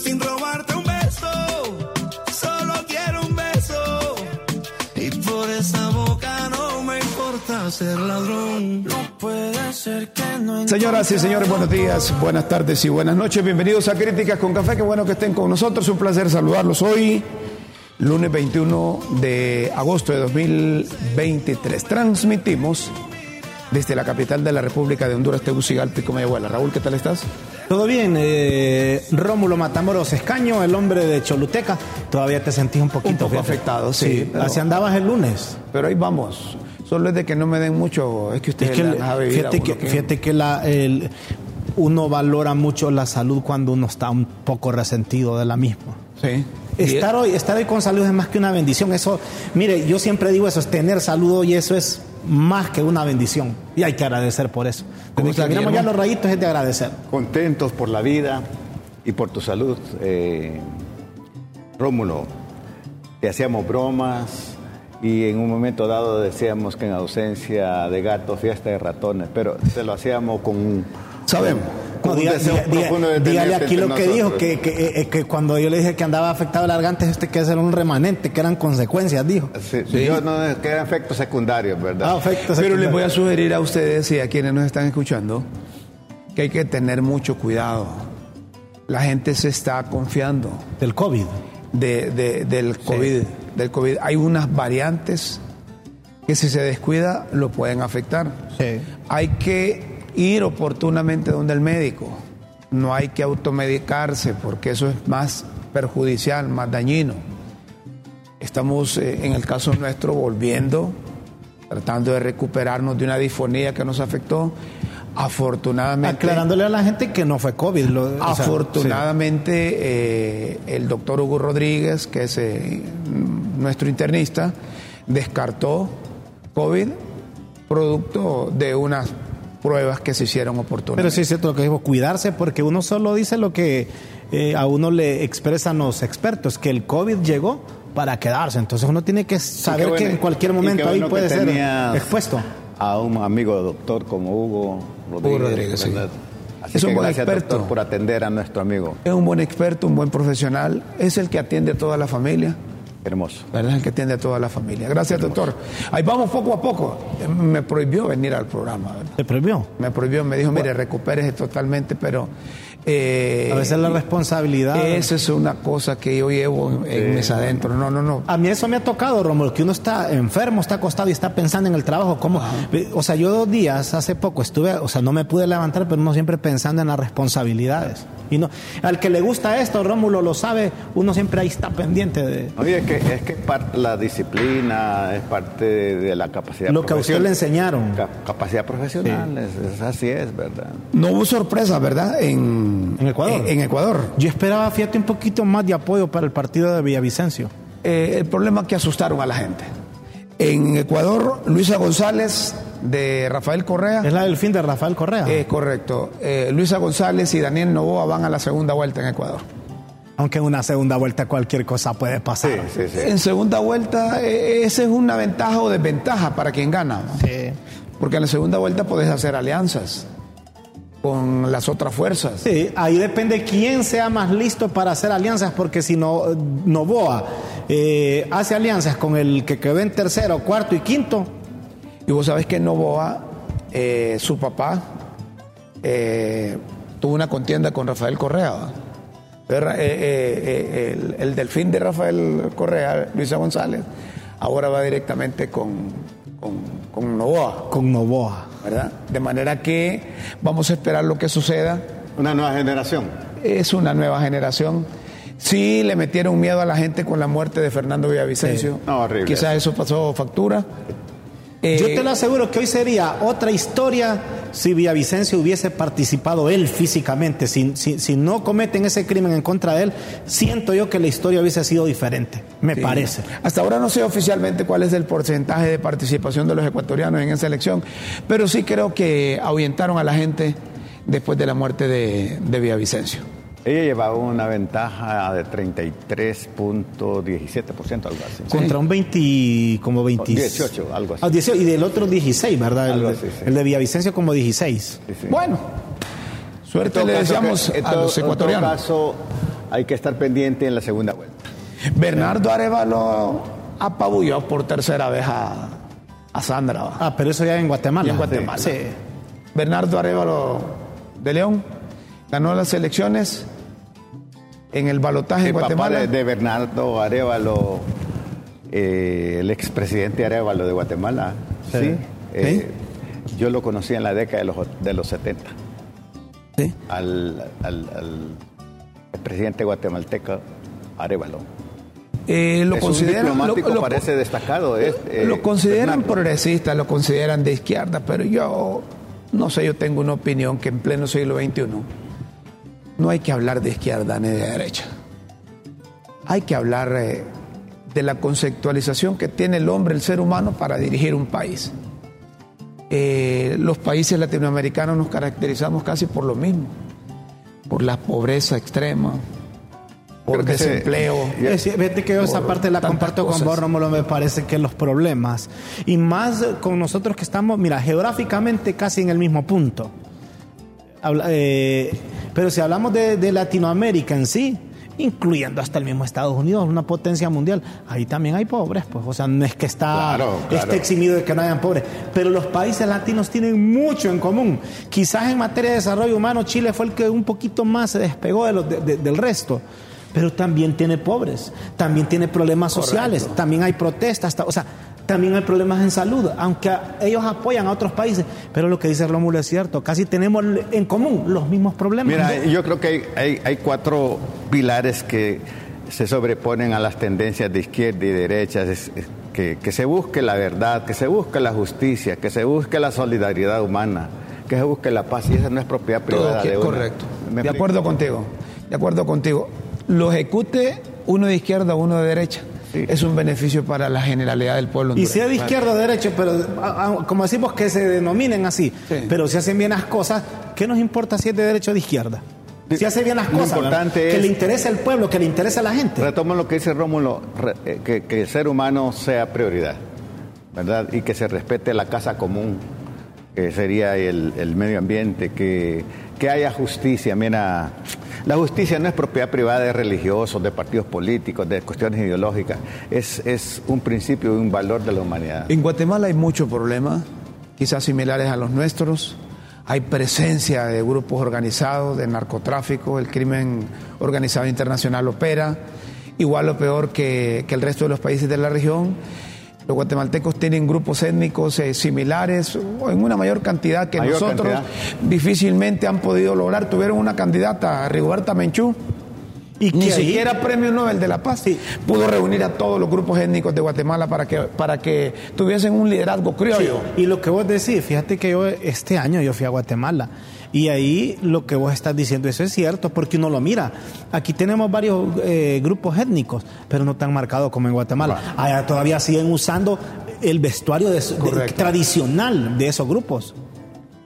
Sin robarte un beso, solo quiero un beso. Y por esa boca no me importa ser ladrón. No puede ser que no Señoras y señores, buenos días, buenas tardes y buenas noches. Bienvenidos a Críticas con Café. Qué bueno que estén con nosotros. Un placer saludarlos hoy, lunes 21 de agosto de 2023. Transmitimos desde la capital de la República de Honduras, Tegucigalpa y Comayagüela. Raúl, ¿qué tal estás? Todo bien, eh, Rómulo Matamoros Escaño, el hombre de Choluteca. Todavía te sentís un poquito Un poco afectado, sí, pero- Así andabas el lunes. Pero ahí vamos. Solo es de que no me den mucho, es que Es ustedes que, a vivir a fíjate que, que- fíjate que la, el- uno valora mucho la salud cuando uno está un poco resentido de la misma. Sí. Estar hoy, estar hoy con salud es más que una bendición. Eso, mire, yo siempre digo eso, es tener salud hoy, eso es más que una bendición. Y hay que agradecer por eso. ¿Cómo Desde que miramos ya los rayitos es de agradecer. contentos por la vida y por tu salud. Eh, Rómulo, te hacíamos bromas y en un momento dado decíamos que en ausencia de gatos, fiesta de ratones, pero te lo hacíamos con un, Sabemos. Con No, un diga- deseo diga- diga- profundo de dígale aquí lo que dijo, que, que, eh, que cuando yo le dije que andaba afectado el garganta, este que era un remanente, que eran consecuencias, dijo. Sí, Yo no quedan efectos secundarios, ¿verdad? Ah, efecto Pero les voy a sugerir a ustedes y a quienes nos están escuchando que hay que tener mucho cuidado. La gente se está confiando Del COVID. de, de- del, COVID, del COVID. Hay unas variantes que si se descuida lo pueden afectar. Sí. Hay que ir oportunamente donde el médico. No hay que automedicarse porque eso es más perjudicial, más dañino. Estamos eh, en el caso nuestro volviendo, tratando de recuperarnos de una disfonía que nos afectó. Afortunadamente, Aclarándole a la gente que no fue COVID. lo- o sea, afortunadamente eh, el doctor Hugo Rodríguez, que es eh, nuestro internista, descartó COVID producto de unas pruebas que se hicieron oportunas. Pero sí es cierto lo que dijo, cuidarse, porque uno solo dice lo que eh, a uno le expresan los expertos, que el COVID llegó para quedarse. Entonces uno tiene que saber que en cualquier momento ahí bueno puede ser expuesto. A un amigo doctor como Hugo Rodríguez. Rodríguez, sí. Es un buen gracias, experto. doctor, por atender a nuestro amigo. Es un buen experto, un buen profesional, es el que atiende a toda la familia. Hermoso. ¿verdad? El que atiende a toda la familia. Gracias, doctor. Ahí vamos poco a poco. Me prohibió venir al programa, ¿verdad? ¿Se prohibió? Me prohibió, me dijo, mire, recupérese totalmente, pero... eh, A veces la responsabilidad. Esa es una cosa que yo llevo en, en mis adentro. No, no, no. A mí eso me ha tocado, Romulo, que uno está enfermo, está acostado y está pensando en el trabajo. ¿Cómo? O sea, yo dos días, hace poco, estuve, o sea, no me pude levantar, pero uno siempre pensando en las responsabilidades. Y no, al que le gusta esto, Rómulo lo sabe, uno siempre ahí está pendiente de Oye, es que es que parte la disciplina, es parte de, de la capacidad lo que a usted le enseñaron. Ca- capacidad profesional, es, es- así es, ¿verdad? No hubo sorpresa, ¿verdad? En, En Ecuador. En, en Ecuador. Yo esperaba, fíjate, un poquito más de apoyo para el partido de Villavicencio. Eh, el problema es que asustaron a la gente. En Ecuador, Luisa González de Rafael Correa. Es la del fin de Rafael Correa. Es correcto. Eh, Luisa González y Daniel Novoa van a la segunda vuelta en Ecuador. Aunque en una segunda vuelta cualquier cosa puede pasar. Sí, sí, sí. En segunda vuelta, eh, esa es una ventaja o desventaja para quien gana. ¿no? Sí. Porque en la segunda vuelta puedes hacer alianzas con las otras fuerzas. Sí, ahí depende quién sea más listo para hacer alianzas, porque si no, Novoa eh, hace alianzas con el que quedó en tercero, cuarto y quinto, Y vos sabés que Novoa, eh, su papá, eh, tuvo una contienda con Rafael Correa. eh, eh, eh, el, el delfín de Rafael Correa, Luisa González, ahora va directamente con, con, con Novoa, con Novoa. ¿verdad? De manera que vamos a esperar lo que suceda. Una nueva generación. Es una nueva generación. Sí le metieron miedo a la gente con la muerte de Fernando Villavicencio. Sí. No, horrible Quizás eso pasó factura. Eh, Yo te lo aseguro que hoy sería otra historia si Villavicencio hubiese participado él físicamente, si, si, no cometen ese crimen en contra de él, siento yo que la historia hubiese sido diferente, me parece. Hasta ahora no sé oficialmente cuál es el porcentaje de participación de los ecuatorianos en esa elección, pero sí creo que ahuyentaron a la gente después de la muerte de, de Villavicencio. Ella llevaba una ventaja de 33.17%, algo así. Contra un 20, como 20... 18, algo así. Ah, y del otro 16, ¿verdad? El, el de Villavicencio como 16. bueno, suerte le deseamos a los ecuatorianos. En todo caso, hay que estar pendiente en la segunda vuelta. Bernardo Arevalo apabulló por tercera vez a, a Sandra. Ah, pero eso ya en Guatemala. en Guatemala. Sí. Bernardo Arevalo de León ganó las elecciones en el balotaje en Guatemala. de, Bernardo Arevalo, eh, el expresidente Arevalo de Guatemala. Sí. Eh, yo lo conocí en la década de los, de los 70. ¿Sí? Al, al, presidente guatemalteco Arevalo. Eh, lo consideran, lo, parece destacado. Es, lo consideran progresista, lo consideran de izquierda, pero yo no sé, yo tengo una opinión que en pleno siglo XXI no hay que hablar de izquierda ni de derecha. Hay que hablar eh, de la conceptualización que tiene el hombre, el ser humano, para dirigir un país. Eh, los países latinoamericanos nos caracterizamos casi por lo mismo, por la pobreza extrema, por desempleo. Vete que yo esa parte la comparto con vos, Rómulo, me parece que los problemas, y más con nosotros que estamos, mira, geográficamente casi en el mismo punto. Eh, pero si hablamos de, Latinoamérica en sí, incluyendo hasta el mismo Estados Unidos, una potencia mundial, ahí también hay pobres, pues, o sea, no es que está Esté eximido de que no hayan pobres, pero los países latinos tienen mucho en común. Quizás en materia de desarrollo humano Chile fue el que un poquito más se despegó del resto, pero también tiene pobres, también tiene problemas sociales, también hay protestas, o sea, también hay problemas en salud, aunque ellos apoyan a otros países, pero lo que dice Rómulo es cierto, casi tenemos en común los mismos problemas. Mira, yo creo que hay, cuatro pilares que se sobreponen a las tendencias de izquierda y derecha, que, se busque la verdad, que se busque la justicia, que se busque la solidaridad humana, que se busque la paz, y esa no es propiedad privada de Correcto, de acuerdo contigo, de acuerdo contigo. Lo ejecute uno de izquierda, uno de derecha es un beneficio para la generalidad del pueblo. Y sea de izquierda o de derecha, pero como decimos que se denominen así, pero si hacen bien las cosas, ¿qué nos importa si es de derecha o de izquierda? Si hace bien las cosas, que le interese al pueblo, que le interese a la gente. Retomo lo que dice Rómulo, eh, que, que, el ser humano sea prioridad, ¿verdad? Y que se respete la casa común, que sería el, el medio ambiente, que, que haya justicia. Mira, la justicia no es propiedad privada de religiosos, de partidos políticos, de cuestiones ideológicas. Es, es un principio y un valor de la humanidad. En Guatemala hay muchos problemas, quizás similares a los nuestros. Hay presencia de grupos organizados, de narcotráfico, el crimen organizado internacional opera, igual o peor que, que el resto de los países de la región los guatemaltecos tienen grupos étnicos eh, similares o en una mayor cantidad que nosotros. Difícilmente han podido lograr. Tuvieron una candidata, Rigoberta Menchú, y Ni siquiera Premio Nobel de la Paz pudo reunir a todos los grupos étnicos de Guatemala para que, para que tuviesen un liderazgo criollo. Y lo que vos decís, fíjate que yo este año yo fui a Guatemala y ahí lo que vos estás diciendo, eso es cierto, porque uno lo mira. Aquí tenemos varios eh, grupos étnicos, pero no tan marcados como en Guatemala. Allá todavía siguen usando el vestuario tradicional de esos grupos.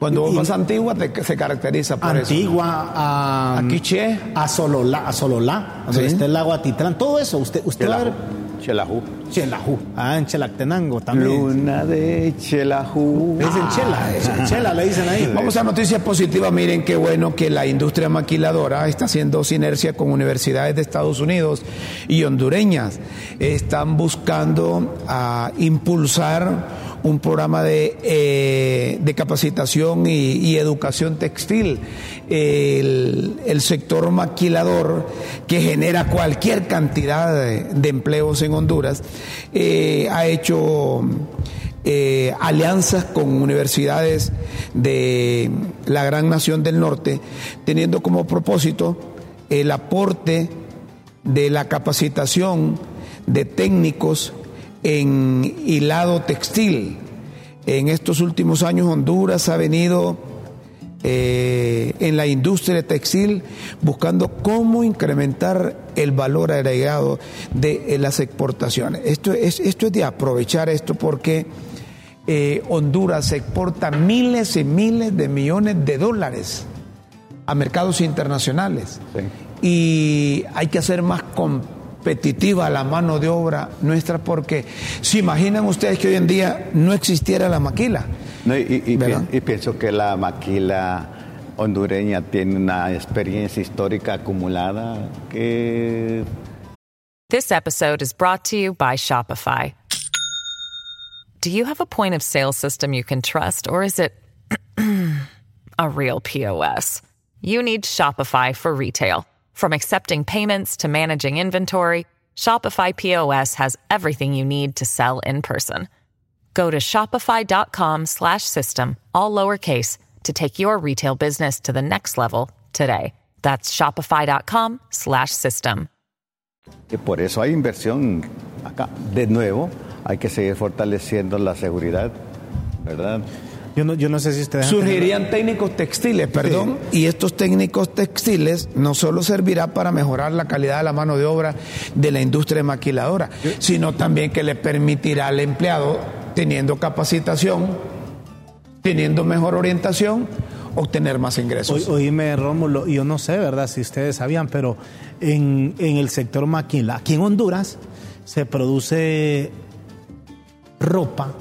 Cuando vos vas a Antigua se caracteriza por Antigua, a, a Quiché, a Sololá, a Sololá, donde está el lago Atitlán, todo eso. Usted, usted va a ver Chelajú. Chelajú. Ah, en Chelactenango también. Luna de Chelajú. Es en Chela, Chela le dicen ahí. Vamos a noticias positivas. Miren qué bueno que la industria maquiladora está haciendo sinergia con universidades de Estados Unidos y hondureñas. Están buscando a ah, impulsar un programa de, eh, de capacitación y, educación textil. El, sector maquilador que genera cualquier cantidad de, empleos en Honduras eh, ha hecho eh, alianzas con universidades de la gran nación del norte, teniendo como propósito el aporte de la capacitación de técnicos en hilado textil. En estos últimos años Honduras ha venido eh, en la industria textil, buscando cómo incrementar el valor agregado de eh, las exportaciones. Esto es, esto es de aprovechar esto porque eh, Honduras exporta miles y miles de millones de dólares a mercados internacionales. Y hay que hacer más competitiva la mano de obra nuestra porque se imaginan ustedes que hoy en día no existiera la maquila. y, pienso que la maquila hondureña tiene una experiencia histórica acumulada que... This episode is brought to you by Shopify. Do you have a point of sale system you can trust or is it a real POS? You need Shopify for retail. From accepting payments to managing inventory, Shopify POS has everything you need to sell in person. Go to shopify.com/system all lowercase to take your retail business to the next level today. That's shopify.com/system. Por eso hay inversión acá. De nuevo, hay que seguir fortaleciendo la seguridad, ¿verdad? Yo no, yo no sé si ustedes... Surgirían técnicos textiles, perdón, y estos técnicos textiles no solo servirá para mejorar la calidad de la mano de obra de la industria maquiladora, sino también que le permitirá al empleado, teniendo capacitación, teniendo mejor orientación, obtener más ingresos. oíme, Rómulo, yo no sé, ¿verdad? Si ustedes sabían, pero en, en el sector maquila, aquí en Honduras, se produce ropa,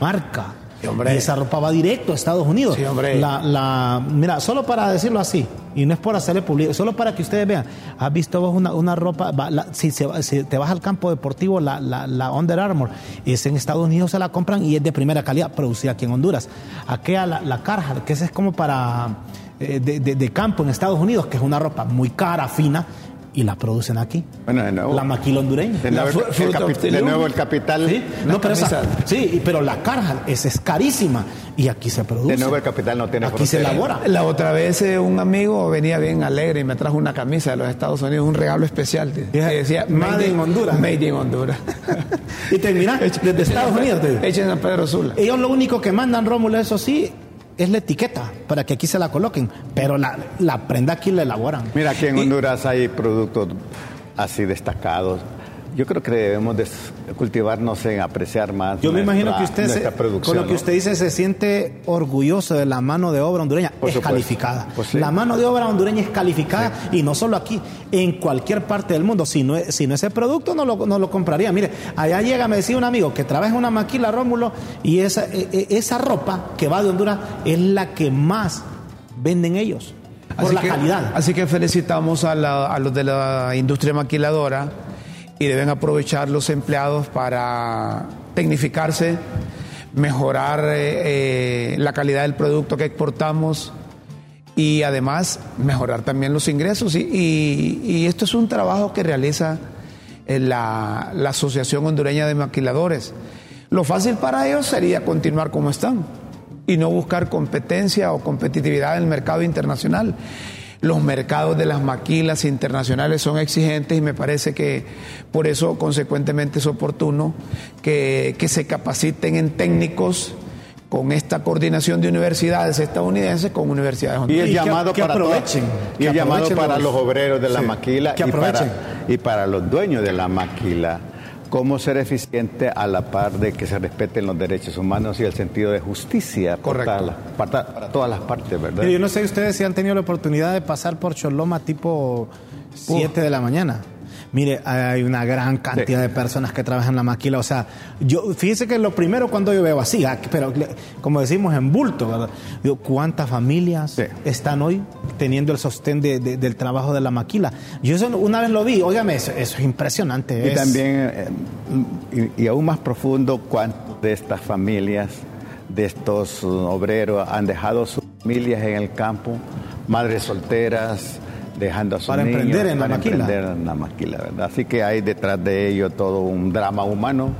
marca, y esa ropa va directo a Estados Unidos. Sí, hombre. La, mira, solo para decirlo así, y no es por hacerle publicidad, solo para que ustedes vean, has visto vos una, ropa, si, te vas al campo deportivo, la, la, Under Armour, es en Estados Unidos se la compran y es de primera calidad, producida aquí en Honduras. Aquella, la, la Carhartt, que esa es como para eh, de campo en Estados Unidos, que es una ropa muy cara, fina, y la producen aquí. Bueno, de nuevo. La maquila hondureña. De nuevo, el, de nuevo el capital. Sí, no, pero esa, sí, pero la carga es, es carísima y aquí se produce. De nuevo el capital no tiene Aquí se elabora. La otra vez eh, un amigo venía bien alegre y me trajo una camisa de los Estados Unidos, un regalo especial. Que decía Made in Honduras. Made in Honduras. y termina desde Estados Unidos. Hecha en San Pedro Sula. Ellos lo único que mandan, Rómulo, eso sí, es la etiqueta para que aquí se la coloquen, pero la, la prenda aquí la elaboran. Mira, aquí en Honduras hay productos así destacados yo creo que debemos de cultivarnos en apreciar más. Yo me imagino que usted, con lo que usted dice, se siente orgulloso de la mano de obra hondureña. es calificada. Pues la mano de obra hondureña es calificada y no solo aquí, en cualquier parte del mundo. Si no, si no ese producto, no lo, no lo compraría. Mire, allá llega, me decía un amigo que trabaja en una maquila, Rómulo, y esa, e, e, esa ropa que va de Honduras es la que más venden ellos. Por la calidad. Así que felicitamos a, a los de la industria maquiladora y deben aprovechar los empleados para tecnificarse, mejorar eh, eh, la calidad del producto que exportamos y además mejorar también los ingresos. Y, esto es un trabajo que realiza eh, la, la Asociación Hondureña de Maquiladores. Lo fácil para ellos sería continuar como están y no buscar competencia o competitividad en el mercado internacional los mercados de las maquilas internacionales son exigentes y me parece que por eso consecuentemente es oportuno que, se capaciten en técnicos con esta coordinación de universidades estadounidenses con universidades Y el llamado para aprovechen. y el llamado para los, obreros de la maquila y para, y para los dueños de la maquila cómo ser eficiente a la par de que se respeten los derechos humanos y el sentido de justicia Correcto. Para, para, todas las partes, ¿verdad? yo no sé ustedes si han tenido la oportunidad de pasar por Choloma tipo 7 de la mañana. Mire, hay una gran cantidad de personas que trabajan en la maquila. O sea, yo, fíjese que lo primero cuando yo veo así, ah, pero como decimos en bulto, ¿verdad? Digo, ¿cuántas familias están hoy teniendo el sostén del trabajo de la maquila? Yo eso una vez lo vi, óigame, eso, es impresionante. Y también, eh, y, aún más profundo, ¿cuántas de estas familias, de estos obreros, han dejado sus familias en el campo, madres solteras? Dejando a sus para emprender en la maquila. emprender en la maquila, ¿verdad? Así que hay detrás de ello todo un drama humano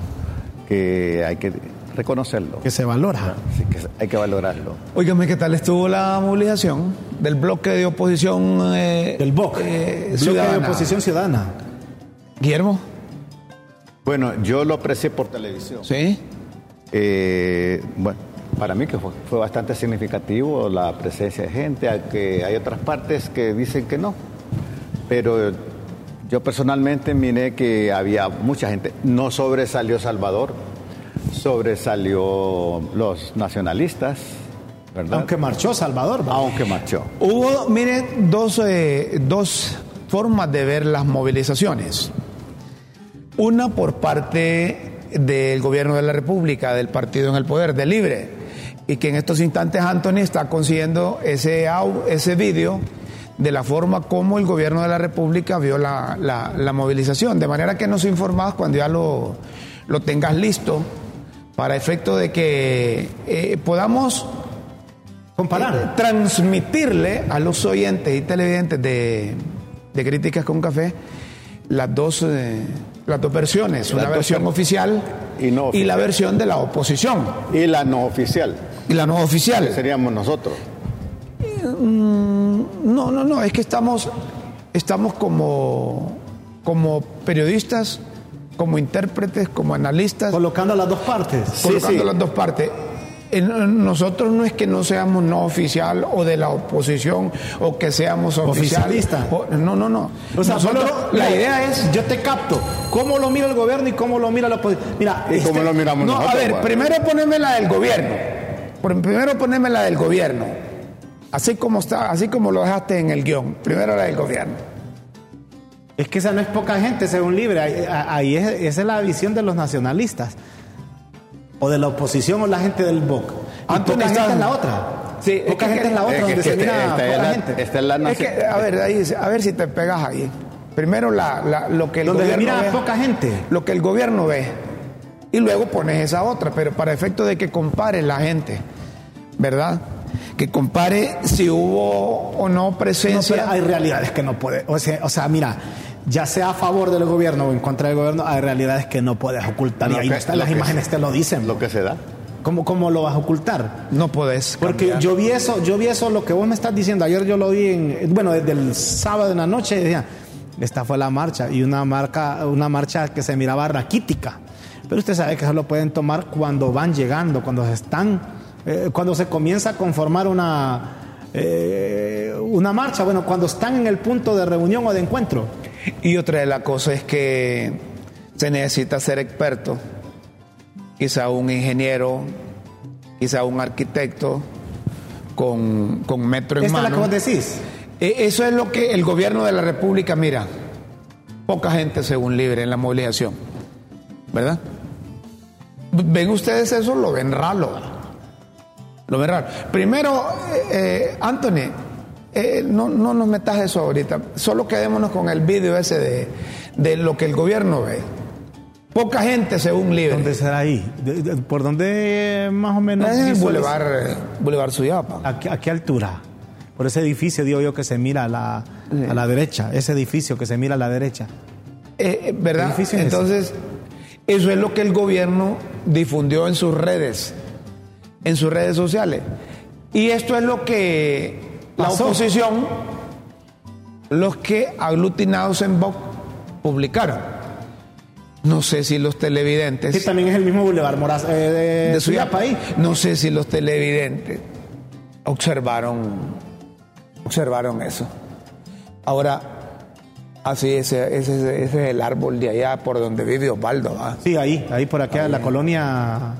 que hay que reconocerlo. Que se valora. Así que hay que valorarlo. Óigame, ¿qué tal estuvo la movilización del bloque de oposición? Eh, del BOC, eh, bloque de oposición ciudadana. Guillermo. Bueno, yo lo aprecié por televisión. Sí. Eh, bueno, para mí que fue, fue bastante significativo la presencia de gente, que hay otras partes que dicen que no, pero yo personalmente miré que había mucha gente, no sobresalió Salvador, sobresalió los nacionalistas, ¿verdad? Aunque marchó Salvador. ¿verdad? Aunque marchó. Hubo, miren, dos, eh, dos formas de ver las movilizaciones. Una por parte del gobierno de la República, del partido en el poder, del Libre, y que en estos instantes Anthony está consiguiendo ese, ese vídeo de la forma como el gobierno de la República vio la, la- la movilización. De manera que nos informas cuando ya lo, lo tengas listo para efecto de que eh, podamos Comparar. eh, transmitirle a los oyentes y televidentes de, de Críticas con Café las dos, eh, las dos versiones, una versión ver- oficial y no la oficial. versión de la oposición Y la no oficial, y la no oficial. seríamos nosotros. No, no, no, es que estamos, estamos como, como periodistas, como intérpretes, como analistas, Colocando las dos partes. colocando sí. las dos partes. Nosotros no es que no seamos no oficial o de la oposición o que seamos oficial. Oficialista. o- no, no, no. O sea, Nosotros, solo- la idea es. Yo te capto. ¿Cómo lo mira el gobierno y cómo lo mira la oposición? Mira, ¿Y este- cómo lo miramos No, nosotros? a ver, pues? primero poneme la del gobierno. Primero poneme la del gobierno. Así como está, así como lo dejaste en el guion. Primero la del gobierno. Es que esa no es poca gente, según Libre. Ahí, es, esa es la visión de los nacionalistas. O de la oposición o la gente del BOC. Gente está- es la otra. Sí, es poca que- gente es la otra, Es que- donde es se mira esta- es la- gente. esta es la Es que, a ver, ahí, a ver si te pegas ahí. Primero la, la- lo que el Donde se gobierno mira ve, poca gente. lo que el gobierno ve y luego pones esa otra, pero para efecto de que compare la gente, ¿verdad? Que compare si hubo o no No, presencia. pero hay realidades que no puede. O sea, o sea, mira, ya sea a favor del gobierno o en contra del gobierno, hay realidades que no puedes ocultar. y Lo ahí que- lo las imágenes, te lo dicen. Lo que se da. ¿Cómo, ¿Cómo lo vas a ocultar? no podés. Porque cambiar. yo vi eso, yo vi eso, lo que vos me estás diciendo. Ayer yo lo vi en, bueno, desde el sábado en la noche, decía, esta fue la marcha, y una marca, una marcha que se miraba raquítica. Pero usted sabe que eso lo pueden tomar cuando van llegando, cuando se están, eh, cuando se comienza a conformar una, eh, una marcha, bueno, cuando están en el punto de reunión o de encuentro. Y otra de las cosas es que se necesita ser experto, quizá un ingeniero, quizá un arquitecto con, con metro en Esta es la mano. que vos decís. Eh, Eso es lo que el gobierno de la República mira. Poca gente según libre en la movilización. ¿Verdad? ¿Ven ustedes eso? Lo ven raro. Lo ven raro. Primero, eh, eh, Anthony, eh, no, no nos metas eso ahorita. Solo quedémonos con el vídeo ese de, de lo que el gobierno ve. Poca gente según libre. ¿Dónde será ahí? ¿De- de- ¿Por dónde más o menos? Es visualiza- Boulevard, Boulevard Suyapa. ¿A qué, a qué altura? Por ese edificio, digo yo, que se mira a la, a la derecha. Ese edificio que se mira a la derecha. Eh, ¿Verdad? ¿Qué edificio es ese? Eso es lo que el gobierno difundió en sus redes, en sus redes sociales. Y esto es lo que la oposición, los que aglutinados en Vox, publicaron. No sé si los televidentes Que también es el mismo Boulevard Moraz eh, de, de Suyapa, ahí. no sé si los televidentes observaron, observaron eso. Ahora, así ese, ese, ese es el árbol de allá por donde vive Osvaldo, ¿va? Sí, ahí, ahí por acá, la colonia.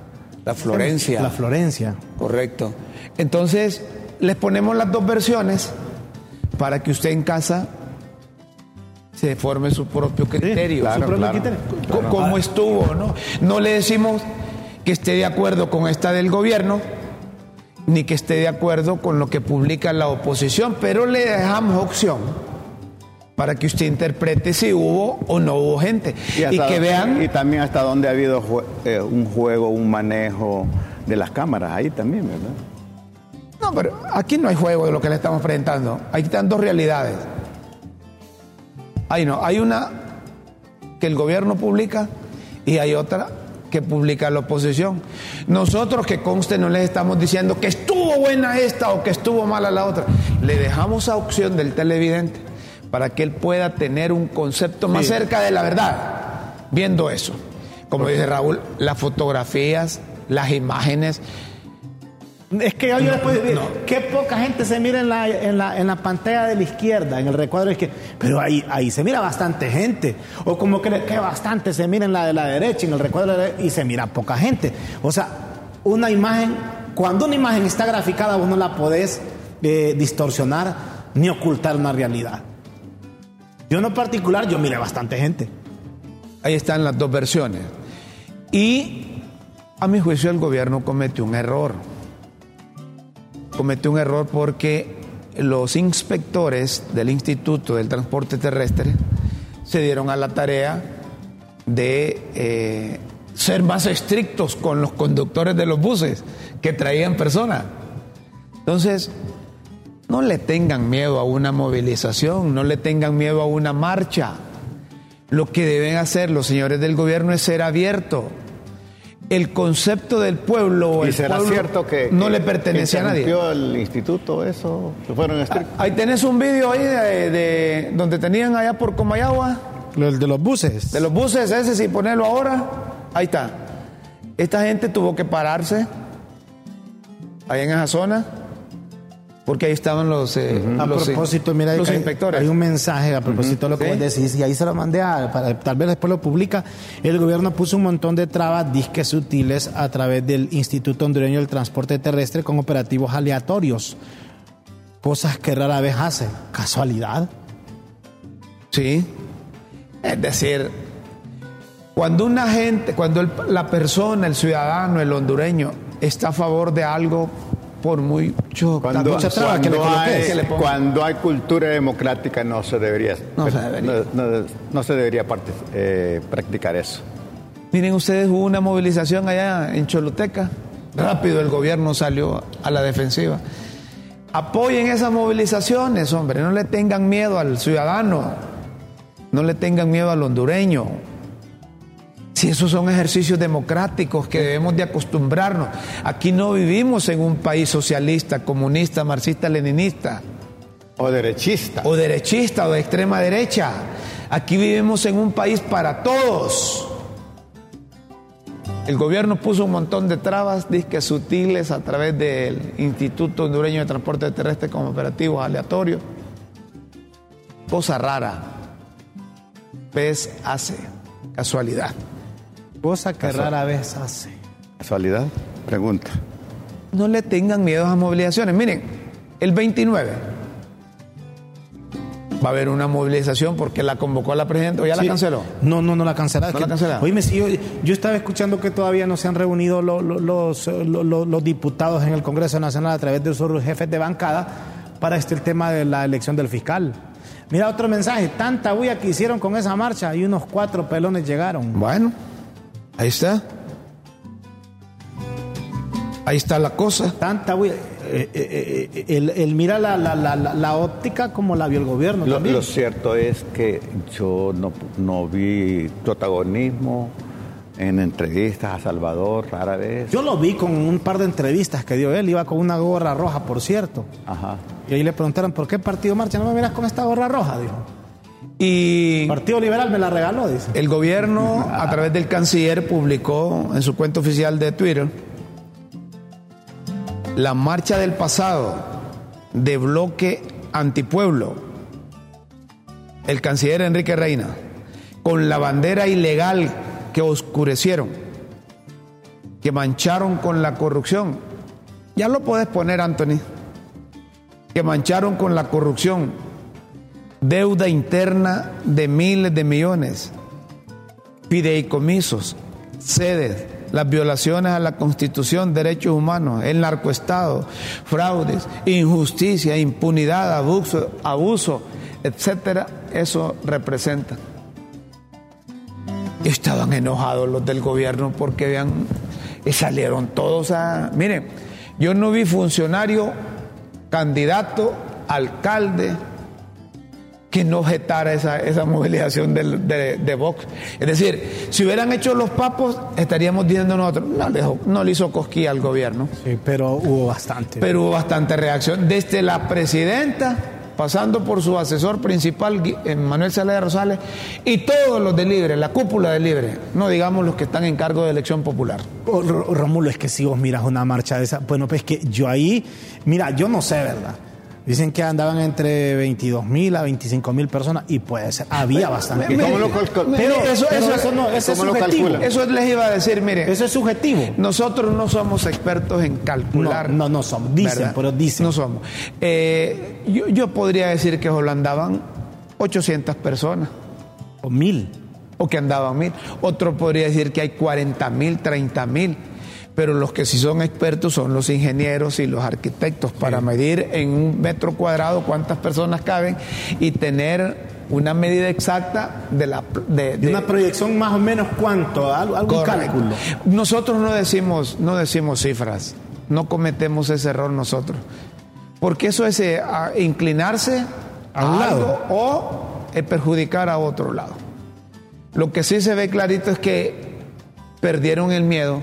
la Florencia. La Florencia. Correcto. Entonces, les ponemos las dos versiones para que usted en casa se forme su propio criterio. claro, Su propio claro. criterio. Cómo estuvo, ¿no? No le decimos que esté de acuerdo con esta del gobierno, ni que esté de acuerdo con lo que publica la oposición, pero le dejamos opción para que usted interprete si hubo o no hubo gente. Y, que vean, Y también hasta dónde ha habido jue- eh, un juego, un manejo de las cámaras, ahí también, ¿verdad? no, pero aquí no hay juego de lo que le estamos presentando, aquí están dos realidades. Hay no, hay una que el gobierno publica y hay otra que publica la oposición. Nosotros que conste no les estamos diciendo que estuvo buena esta o que estuvo mala la otra. Le dejamos a opción del televidente para que él pueda tener un concepto más cerca de la verdad, viendo eso. Como dice Raúl, las fotografías, las imágenes, Es que yo, después, qué poca gente se mira en la, en, la, en la pantalla de la izquierda, en el recuadro que pero ahí, ahí se mira bastante gente. O como que, que bastante se mira en la de la derecha, en el recuadro y se mira poca gente. O sea, una imagen, cuando una imagen está graficada, vos no la podés eh, distorsionar ni ocultar una realidad. Yo en lo particular, yo miré bastante gente. Ahí están las dos versiones. Y a mi juicio el gobierno cometió un error cometió un error porque los inspectores del Instituto del Transporte Terrestre se dieron a la tarea de eh, ser más estrictos con los conductores de los buses que traían personas. Entonces, no le tengan miedo a una movilización, no le tengan miedo a una marcha. Lo que deben hacer los señores del gobierno es ser abiertos el concepto del pueblo ¿Y será cierto que no le pertenece a nadie. el instituto eso? fueron ah, Ahí tenés un vídeo ahí de, donde tenían allá por Comayagua. El de los buses. De los buses, ese si ponerlo ahora, ahí está. Esta gente tuvo que pararse ahí en esa zona porque ahí estaban los, eh, a propósito, mira, los inspectores. Hay un mensaje a propósito de lo que vos decís, y ahí se lo mandé a, para, tal vez después lo publica. El gobierno puso un montón de trabas disques sutiles a través del Instituto Hondureño del Transporte Terrestre con operativos aleatorios. Cosas que rara vez hacen. ¿Casualidad? Sí. Es decir, cuando una gente, cuando la persona, el ciudadano, el hondureño, está a favor de algo, por mucho, cuando, hay, cuando hay cultura democrática no se debería no se debería, no, se debería eh, practicar eso. Miren ustedes hubo una movilización allá en Choluteca. Rápido el gobierno salió a la defensiva. Apoyen esas movilizaciones hombre. No le tengan miedo al ciudadano. No le tengan miedo al hondureño si esos son ejercicios democráticos que debemos de acostumbrarnos. Aquí no vivimos en un país socialista, comunista, marxista, leninista. O derechista. O derechista o de extrema derecha. Aquí vivimos en un país para todos. El gobierno puso un montón de trabas, disques sutiles, a través del Instituto Hondureño de Transporte Terrestre como operativos aleatorios. Cosa rara. PES hace casualidad. Cosa que rara vez hace. ¿Casualidad? Pregunta. No le tengan miedo a las movilizaciones. Miren, el 29 va a haber una movilización porque la convocó la presidenta o ya la canceló. No, no, no la cancelaron. No la cancelaron. Oíme, yo, yo, estaba escuchando que todavía no se han reunido los, los, diputados en el Congreso Nacional a través de sus jefes de bancada para este el tema de la elección del fiscal. Mira otro mensaje, tanta bulla que hicieron con esa marcha y unos cuatro pelones llegaron. Bueno. Ahí está. Ahí está la cosa. Tanta, eh, eh, eh, el, mira la, óptica como la vio el gobierno. Lo, también. lo cierto es que yo no, no, vi protagonismo en entrevistas a Salvador rara vez. Yo lo vi con un par de entrevistas que dio él, iba con una gorra roja, por cierto. Ajá. Y ahí le preguntaron, ¿por qué partido marcha? No me miras con esta gorra roja, dijo. Y Partido Liberal me la regaló, dice. El gobierno, a través del canciller, publicó en su cuenta oficial de Twitter la marcha del pasado de bloque antipueblo. El canciller Enrique Reina, con la bandera ilegal que oscurecieron, que mancharon con la corrupción. Ya lo puedes poner, Anthony. Que mancharon con la corrupción deuda interna de miles de millones, fideicomisos, sedes, las violaciones a la Constitución, derechos humanos, el narcoestado, fraudes, injusticia, impunidad, abuso, abuso, etcétera, eso representa. Estaban enojados los del gobierno porque vean, salieron todos a. Miren, yo no vi funcionario, candidato, alcalde, que no objetara esa, esa movilización de, de, Vox. Es decir, si hubieran hecho los papos, estaríamos diciendo nosotros, no, no le hizo cosquilla al gobierno. Sí, pero hubo bastante. Pero hubo bastante reacción. Desde la presidenta pasando por su asesor principal, eh, Manuel Zelaya Rosales, y todos los de Libre, la cúpula de Libre, no digamos los que están en cargo de elección popular. Oh, Rómulo, es que si vos miras una marcha de esa, bueno, pues que yo ahí, mira, yo no sé, ¿verdad? Dicen que andaban entre 22 mil a 25 mil personas y puede ser, había bastante. ¿Cómo lo pero, eso, eso, no, eso es subjetivo. Eso les iba a decir, mire. Eso es subjetivo. Nosotros no somos expertos en calcular. No, no, somos. Dicen, pero dicen. No somos. Eh, yo, yo, podría decir que solo andaban 800 personas. O mil. O que andaban mil. Otro podría decir que hay 40 mil, 30 mil pero los que sí son expertos son los ingenieros y los arquitectos para medir en un metro cuadrado cuántas personas caben y tener una medida exacta de la de, una proyección más o menos cuánto algún cálculo. Nosotros no decimos no decimos cifras no cometemos ese error nosotros porque eso es eh, inclinarse a un lado. o eh, perjudicar a otro lado. Lo que sí se ve clarito es que perdieron el miedo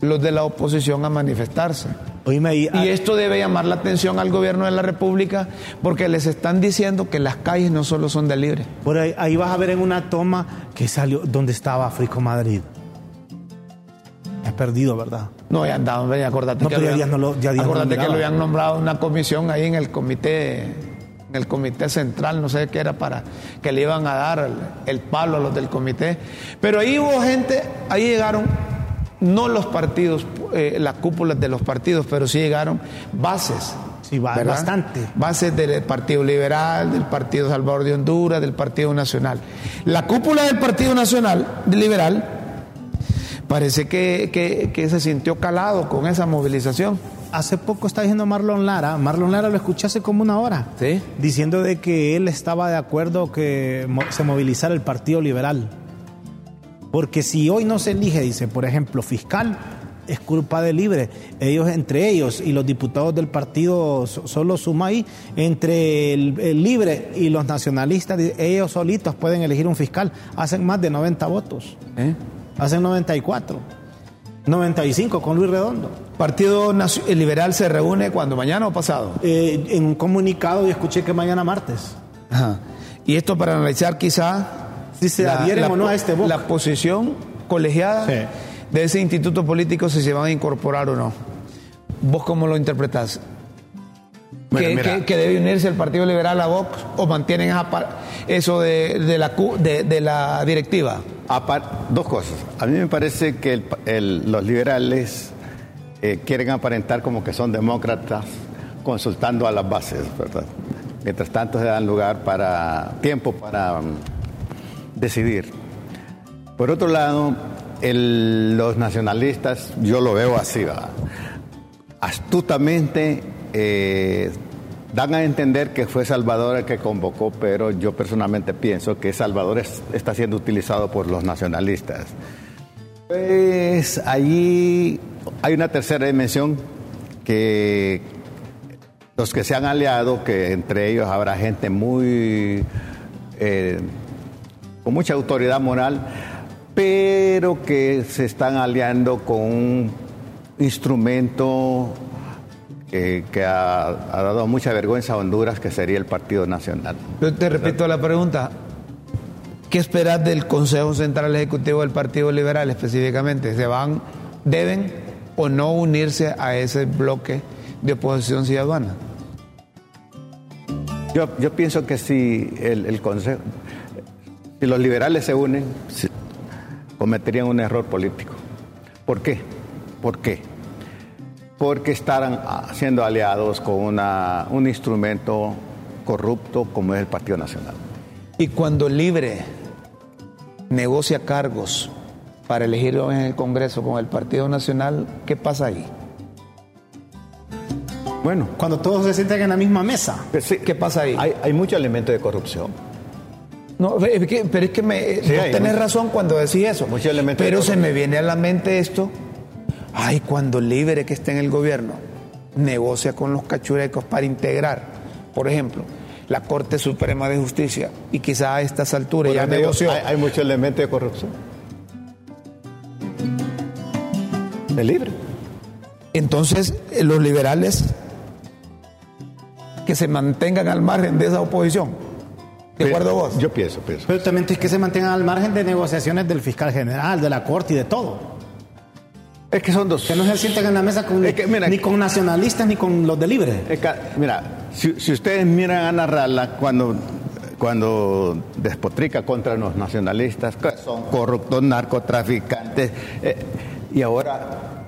los de la oposición a manifestarse. y, ah, esto debe llamar la atención al gobierno de la República porque les están diciendo que las calles no solo son de libre. Por ahí, ahí vas a ver en una toma que salió donde estaba Frico Madrid. Has perdido, ¿verdad? No, ya andaban, acordate, que, lo habían, que lo habían nombrado una comisión ahí en el comité en el comité central, no sé qué era para que le iban a dar el palo a los del comité. Pero ahí hubo gente, ahí llegaron no los partidos, eh, las cúpulas de los partidos, pero sí llegaron bases. Sí, bastante. Bases del Partido Liberal, del Partido Salvador de Honduras, del Partido Nacional. La cúpula del Partido Nacional, Liberal, parece que, se sintió calado con esa movilización. Hace poco está diciendo Marlon Lara, Marlon Lara lo escuché hace como una hora, ¿Sí? diciendo de que él estaba de acuerdo que se movilizara el Partido Liberal. Porque si hoy no se elige, dice, por ejemplo, fiscal, es culpa de libre. Ellos, entre ellos y los diputados del partido, solo suma ahí, entre el, libre y los nacionalistas, ellos solitos pueden elegir un fiscal. Hacen más de 90 votos. ¿Eh? Hacen 94. 95 con Luis Redondo. ¿Partido Liberal se reúne cuando mañana o pasado? Eh, en un comunicado y escuché que mañana martes. Ajá. Y esto para analizar quizá si se adhieren o no a este La posición colegiada de ese instituto político, si se van a incorporar o no. ¿Vos cómo lo interpretás? ¿Que, debe unirse el Partido Liberal a Vox o mantienen eso de, la, de, la directiva? dos cosas. A mí me parece que los liberales eh, quieren aparentar como que son demócratas consultando a las bases, ¿verdad? Mientras tanto se dan lugar para tiempo para decidir. Por otro lado, los nacionalistas, yo lo veo así, astutamente eh, dan a entender que fue Salvador el que convocó, pero yo personalmente pienso que Salvador está siendo utilizado por los nacionalistas. Pues allí hay una tercera dimensión que los que se han aliado, que entre ellos habrá gente muy eh, con mucha autoridad moral, pero que se están aliando con un instrumento que, ha, dado mucha vergüenza a Honduras, que sería el Partido Nacional. Yo te repito la pregunta. ¿Qué esperas del Consejo Central Ejecutivo del Partido Liberal específicamente? ¿Se van, deben o no unirse a ese bloque de oposición ciudadana? Yo, yo pienso que si el, el Consejo, si los liberales se unen, cometerían un error político. ¿Por qué? ¿Por qué? Porque estarán siendo aliados con una, un instrumento corrupto como es el Partido Nacional. Y cuando Libre negocia cargos para elegirlo en el Congreso con el Partido Nacional, ¿qué pasa ahí? Bueno, cuando todos se sientan en la misma mesa, ¿qué pasa ahí? Hay, hay mucho elemento de corrupción. No, pero es que me, tenés razón cuando decís eso. Pero se me viene a la mente esto. Ay, cuando Libre que está en el gobierno negocia con los cachurecos para integrar, por ejemplo, la Corte Suprema de Justicia y quizás a estas alturas ya negoció. Hay, hay mucho elemento de corrupción. De libre. Entonces, eh, los liberales que se mantengan al margen de esa oposición. ¿De acuerdo vos? Yo pienso, pienso. Pero también es que se mantengan al margen de negociaciones del fiscal general, de la corte y de todo. Es que son dos. Que no se sienten en la mesa con, Es que, mira, ni con nacionalistas ni con los de libre. Es que, mira, si, si ustedes miran a Ana Rala cuando, cuando despotrica contra los nacionalistas, que son corruptos, narcotraficantes, eh, y ahora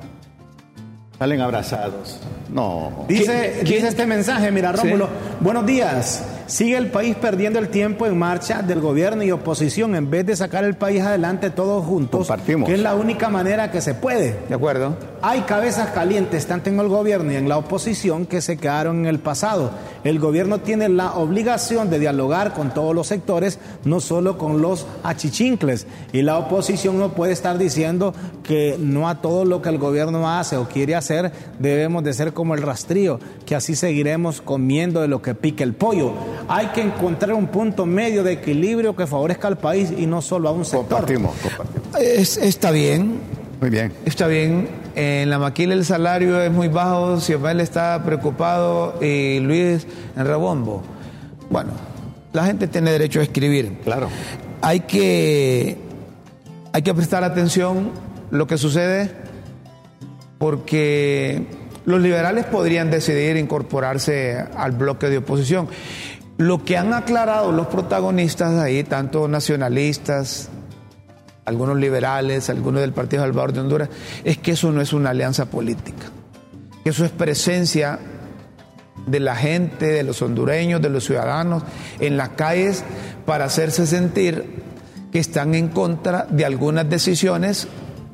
salen abrazados. No. Dice, dice este mensaje, mira Rómulo, buenos días. Sigue el país perdiendo el tiempo en marcha del gobierno y oposición en vez de sacar el país adelante todos juntos, Compartimos. que es la única manera que se puede. ¿De acuerdo? Hay cabezas calientes tanto en el gobierno y en la oposición que se quedaron en el pasado. El gobierno tiene la obligación de dialogar con todos los sectores, no solo con los achichincles. Y la oposición no puede estar diciendo que no a todo lo que el gobierno hace o quiere hacer debemos de ser como el rastrío, que así seguiremos comiendo de lo que pique el pollo. Hay que encontrar un punto medio de equilibrio que favorezca al país y no solo a un sector. Compartimos, compartimos. Es- está bien, Muy bien. está bien. En la maquila el salario es muy bajo, Xiomel está preocupado y Luis en Rebombo. Bueno, la gente tiene derecho a escribir. Claro. Hay que, hay que prestar atención lo que sucede porque los liberales podrían decidir incorporarse al bloque de oposición. Lo que han aclarado los protagonistas ahí, tanto nacionalistas, algunos liberales, algunos del Partido Salvador de Honduras, es que eso no es una alianza política, que eso es presencia de la gente, de los hondureños, de los ciudadanos en las calles para hacerse sentir que están en contra de algunas decisiones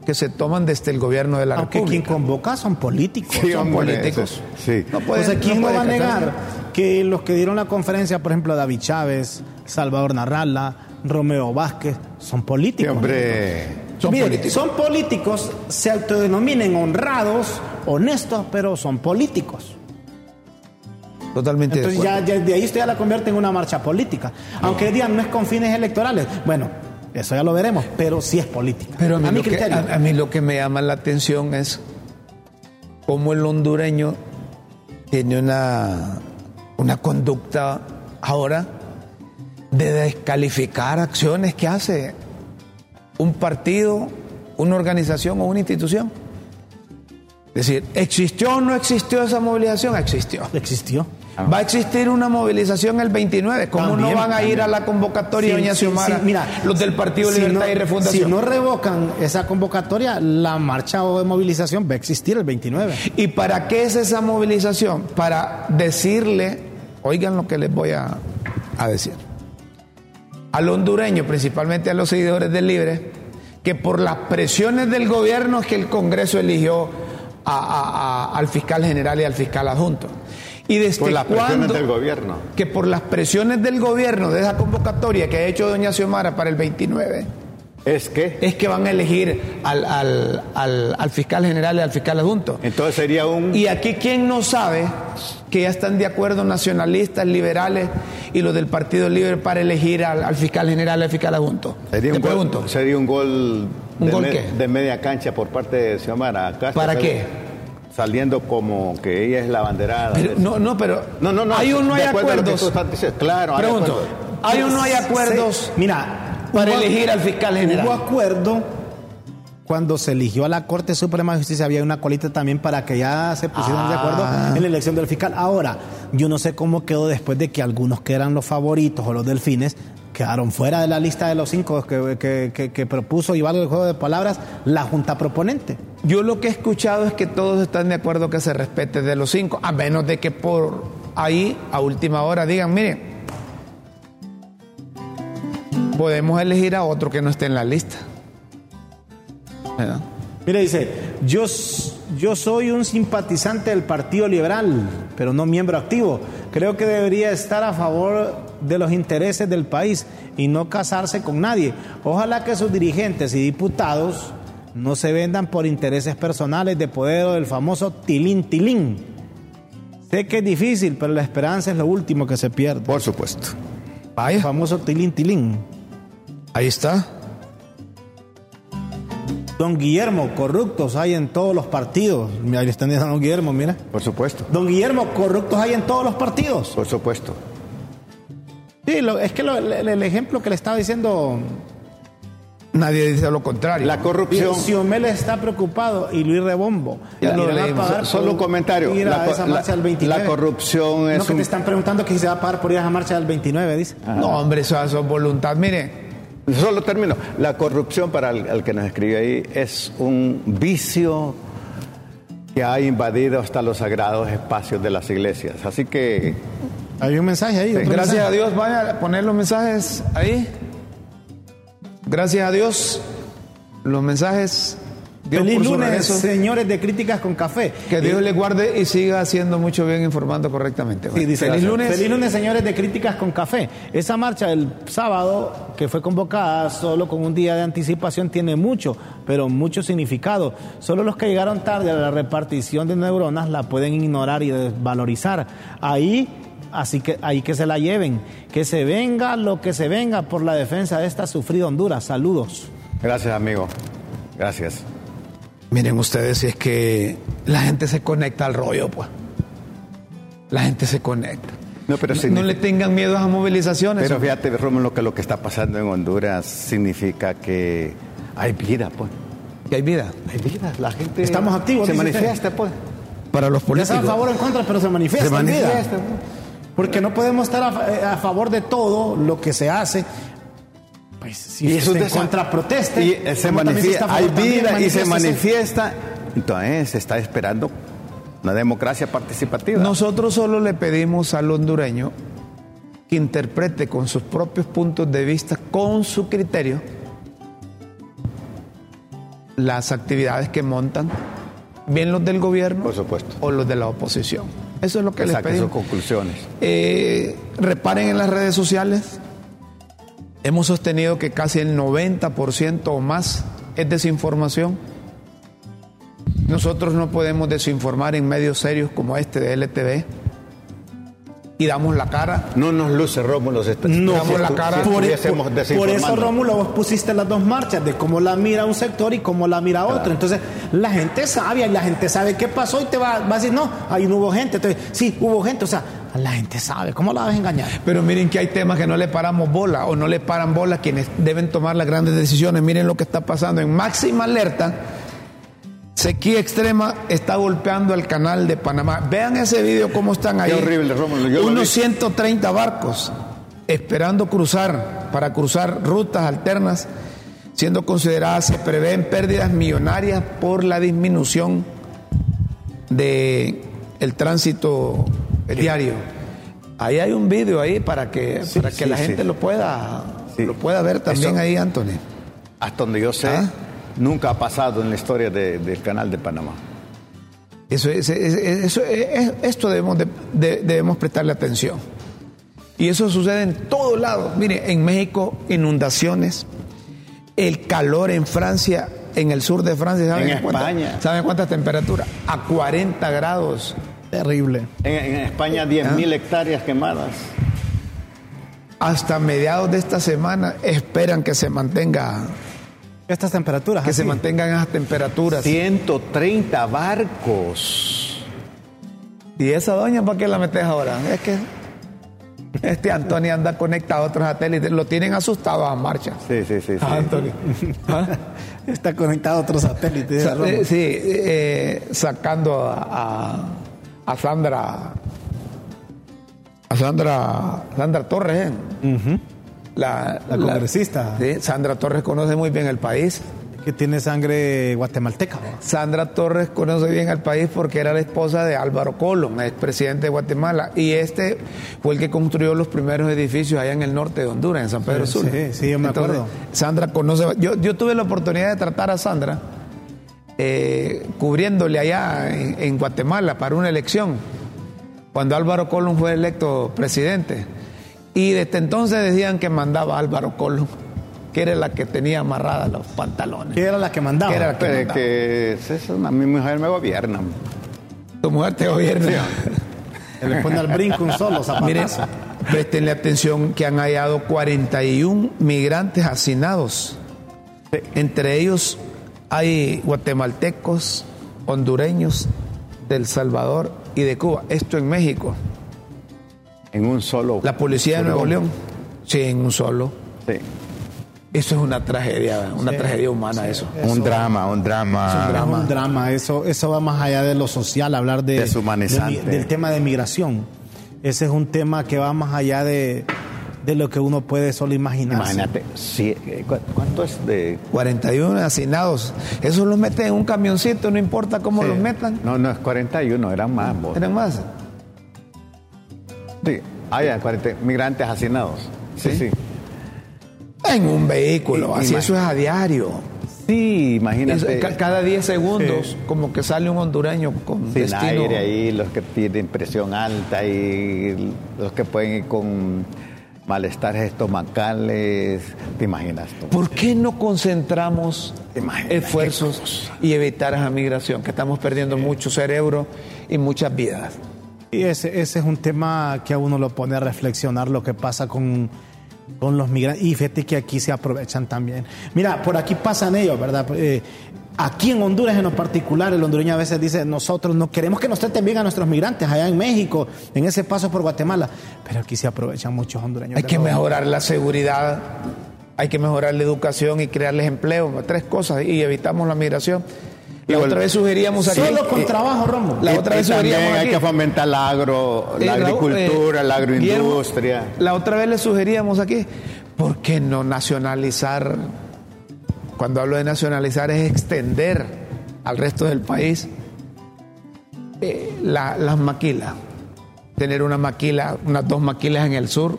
que se toman desde el gobierno de la Aunque quien República. convoca son políticos. Sí, Son hombre, políticos. eso- sí. No puede- o sea, ¿quién no, puede va a negar. Que los que dieron la conferencia, por ejemplo, David Chávez, Salvador Narrala, Romeo Vázquez, son políticos? hombre. Son políticos. Son políticos, se autodenominen honrados, honestos, pero son políticos. Totalmente de Entonces acuerdo. ya, ya de ahí usted ya la convierte en una marcha política. Aunque digan no es con fines electorales. Bueno, eso ya lo veremos, pero sí es política. Pero a mí, lo que, a- a mí lo que me llama la atención es cómo el hondureño tiene una, una conducta ahora de descalificar acciones que hace un partido, una organización o una institución. Es decir, ¿existió o no existió esa movilización? Existió. Existió. Va a existir una movilización el 29. ¿Cómo También, no van a ir a la convocatoria, Sí, doña sí, Xiomara? sí, mira, los del Partido si Libertad no- y Refundación. Si no revocan esa convocatoria, la marcha o de movilización va a existir el 29. ¿Y para qué es esa movilización? Para decirle, oigan lo que les voy a, a decir, al hondureño, principalmente a los seguidores del Libre, que por las presiones del gobierno es que el Congreso eligió a- al fiscal general y al fiscal adjunto. ¿Y desde Por las presiones del gobierno. Que por las presiones del gobierno de esa convocatoria que ha hecho doña Xiomara para el 29, Es que. es que van a elegir al, al- al- al fiscal general y al fiscal adjunto. Entonces sería un. Y aquí, ¿quién no sabe que ya están de acuerdo nacionalistas, liberales y los del Partido Libre para elegir al, al fiscal general y al fiscal adjunto? Sería Te un, gol, pregunto. sería un gol, ¿Un de, gol me- qué? de media cancha por parte de Xiomara. Está ¿Para qué? Saliendo como que ella es la banderada. Pero, no, no, pero no, no, no. hay o no hay acuerdo acuerdos. estás. Claro, hay Pregunto, acuerdos. ¿hay o no hay Sí, acuerdos Mira, para hubo- elegir al fiscal general? Hubo acuerdo cuando se eligió a la Corte Suprema de Justicia, había una colita también para que ya se pusieran de acuerdo Ah. en la elección del fiscal. Ahora, yo no sé cómo quedó después de que algunos que eran los favoritos o los delfines quedaron fuera de la lista de los cinco que, que- que- que propuso y valga el juego de palabras la Junta Proponente. Yo lo que he escuchado es que todos están de acuerdo que se respete de los cinco, a menos de que por ahí, a última hora, digan, miren, podemos elegir a otro que no esté en la lista. ¿Verdad? Mire, dice, yo, yo soy un simpatizante del Partido Liberal, pero no miembro activo. Creo que debería estar a favor de los intereses del país y no casarse con nadie. Ojalá que sus dirigentes y diputados no se vendan por intereses personales de poder o del famoso tilín tilín. Sé que es difícil, pero la esperanza es lo último que se pierde. Por supuesto. El Vaya, famoso tilín tilín. Ahí está. Don Guillermo, corruptos hay en todos los partidos. Ahí están diciendo a Don Guillermo, mira. Por supuesto, Don Guillermo, corruptos hay en todos los partidos. por supuesto. Sí, lo- es que lo- el, el ejemplo que le estaba diciendo Nadie dice lo contrario. La corrupción. Xiomel está preocupado y Luis Rebombo. Ya lo ¿Irán a leímos. pagar por Solo un comentario. Ir a La co- esa la- marcha del 29. la corrupción es No, que un- te están preguntando que si se va a pagar por ir a esa marcha del 29, dice. No, hombre, eso es voluntad. Mire, Solo termino. La corrupción, para el, el que nos escribe ahí, es un vicio que ha invadido hasta los sagrados espacios de las iglesias. Así que Hay un mensaje ahí. otro gracias mensaje. a Dios, vaya a poner los mensajes ahí. Gracias a Dios, los mensajes. Dios Feliz por lunes, regreso. señores de Críticas con Café. Que Dios Y- le guarde y siga haciendo mucho bien informando correctamente. Sí, dice, Feliz lunes. Feliz lunes, señores de Críticas con Café. Esa marcha del sábado, que fue convocada solo con un día de anticipación, tiene mucho, pero mucho significado. Solo los que llegaron tarde a la repartición de neuronas la pueden ignorar y desvalorizar. Ahí, así que ahí que se la lleven. Que se venga lo que se venga por la defensa de esta sufrida Honduras. Saludos. gracias, amigo. Gracias. Miren ustedes, si es que la gente se conecta al rollo, pues. La gente se conecta. No, pero no, significa- le tengan miedo a las movilizaciones. Pero fíjate, Rómulo, que lo que está pasando en Honduras significa que hay vida, pues. que hay vida. Hay vida. La gente Estamos activos, se usted. manifiesta, pues. Para los Ya políticos. sea a favor o en contra, pero se manifiesta. Se en vida. manifiesta. Porque no podemos estar a, eh, a favor de todo lo que se hace. Pues si Y usted de está en contra proteste. Y se manifiesta, hay vida y se manifiesta. Entonces se está esperando una democracia participativa. Nosotros solo le pedimos al hondureño que interprete con sus propios puntos de vista, con su criterio, las actividades que montan, bien los del gobierno Por supuesto. o los de la oposición. Eso es lo que que les saquen sus pedimos. conclusiones. Eh, reparen en las redes sociales. Hemos sostenido que casi el 90% o más es desinformación. Nosotros no podemos desinformar en medios serios como este de LTV. Y damos la cara. No nos luce Rómulo. si No, por la cara. si Por, estuviésemos por- por eso. Rómulo, vos pusiste las dos marchas de cómo la mira un sector y cómo la mira otro. Entonces, la gente sabe y la gente sabe qué pasó y te va, va a decir, no, ahí no hubo gente. Entonces, sí, hubo gente. O sea, la gente sabe. ¿Cómo la vas a engañar? Pero miren que hay temas que no le paramos bola o no le paran bola quienes deben tomar las grandes decisiones. Miren lo que está pasando en máxima alerta. Sequía extrema está golpeando el canal de Panamá. Vean ese video cómo están ahí. Qué horrible, Rómulo, Unos vi. 130 barcos esperando cruzar para cruzar rutas alternas, siendo consideradas se prevén pérdidas millonarias por la disminución de el tránsito diario. Ahí hay un video ahí para que para que sí, la sí. gente lo pueda lo pueda ver también Eso- ahí, Anthony. Hasta donde yo sé, ¿Ah? nunca ha pasado en la historia de- del canal de Panamá. Eso, es- es- es- eso es- esto debemos, de- de- debemos prestarle atención. Y eso sucede en todo lado. Mire, en México, inundaciones, el calor en Francia, en el sur de Francia, ¿saben, En cuánta- España. ¿saben cuántas temperaturas? A 40 grados. Terrible. En, en España, 10.000 Ah. hectáreas quemadas. Hasta mediados de esta semana esperan que se mantenga, Estas temperaturas. que se mantengan esas temperaturas. 130 barcos. Y esa doña, ¿para qué la metes ahora? Es que este Antonio anda conectado a otros satélites, lo tienen asustado a marcha. Sí, sí, sí. sí. Ah, Antonio. ¿Ah? Está conectado a otro satélite. Sa- Rómulo. eh, sí, eh, sacando a, a- a Sandra, a Sandra, Sandra Torres, ¿eh? la, La congresista. sí, Sandra Torres conoce muy bien el país. Que tiene sangre guatemalteca. ¿no? Sandra Torres conoce bien el país porque era la esposa de Álvaro Colón, expresidente de Guatemala, y este fue el que construyó los primeros edificios allá en el norte de Honduras, en San Pedro Sí, Sula. sí, sí, yo me acuerdo. Sandra conoce. Yo, yo tuve la oportunidad de tratar a Sandra eh, cubriéndole allá en, en Guatemala para una elección, cuando Álvaro Colón fue electo presidente. Y desde entonces decían que mandaba a Álvaro Colón, que era la que tenía amarradas los pantalones. Que era la que mandaba. Que era la que Pero mandaba. que eso, a mi mujer me gobierna. Tu mujer te gobierna. Que le pone al brinco un solo Miren, zapatazo. prestenle atención que han hallado 41 migrantes hacinados. Entre ellos hay guatemaltecos, hondureños, del Salvador y de Cuba. Esto en México. En un solo. La policía de Nuevo León. Sí, en un solo. Sí. Eso es una tragedia, una tragedia humana eso. un drama, un drama. Es un drama. un drama. Eso, eso va más allá de lo social, hablar de, Deshumanizante. de- del tema de migración. Ese es un tema que va más allá de, de lo que uno puede solo imaginar. Imagínate, sí, eh, ¿cu- ¿cuánto es de...? 41 asignados. Eso los meten en un camioncito, no importa cómo Sí. los metan. No, no, es 41, eran más. vos. Eran más. Sí, ya, 40 migrantes hacinados. Sí, Sí. sí. En un vehículo, así eso es a diario. Sí, imagínate. ca- cada 10 segundos, como que sale un hondureño con sin destino. aire ahí, los que tienen presión alta y los que pueden ir con malestares estomacales. ¿Te imaginas tú? ¿Por qué no concentramos esfuerzos y evitar esa migración? Que estamos perdiendo mucho cerebro y muchas vidas. Y ese, ese es un tema que a uno lo pone a reflexionar lo que pasa con, con los migrantes. Y fíjate que aquí se aprovechan también. Mira, por aquí pasan ellos, ¿verdad? Eh, aquí en Honduras en lo particular, el hondureño a veces dice, nosotros no queremos que nos traten bien a nuestros migrantes allá en México, en ese paso por Guatemala. Pero aquí se aprovechan muchos hondureños. Hay que mejorar la seguridad, hay que mejorar la educación y crearles empleo. Tres cosas y evitamos la migración. La otra vez sugeríamos aquí. Solo con eh, trabajo, Romo. La otra vez también sugeríamos hay aquí. que fomentar la agro, Eh, la Raúl, agricultura, eh, la agroindustria. la otra vez le sugeríamos aquí, ¿por qué no nacionalizar? Cuando hablo de nacionalizar es extender al resto del país eh, la- las maquilas. Tener una maquila, unas dos maquilas en el sur,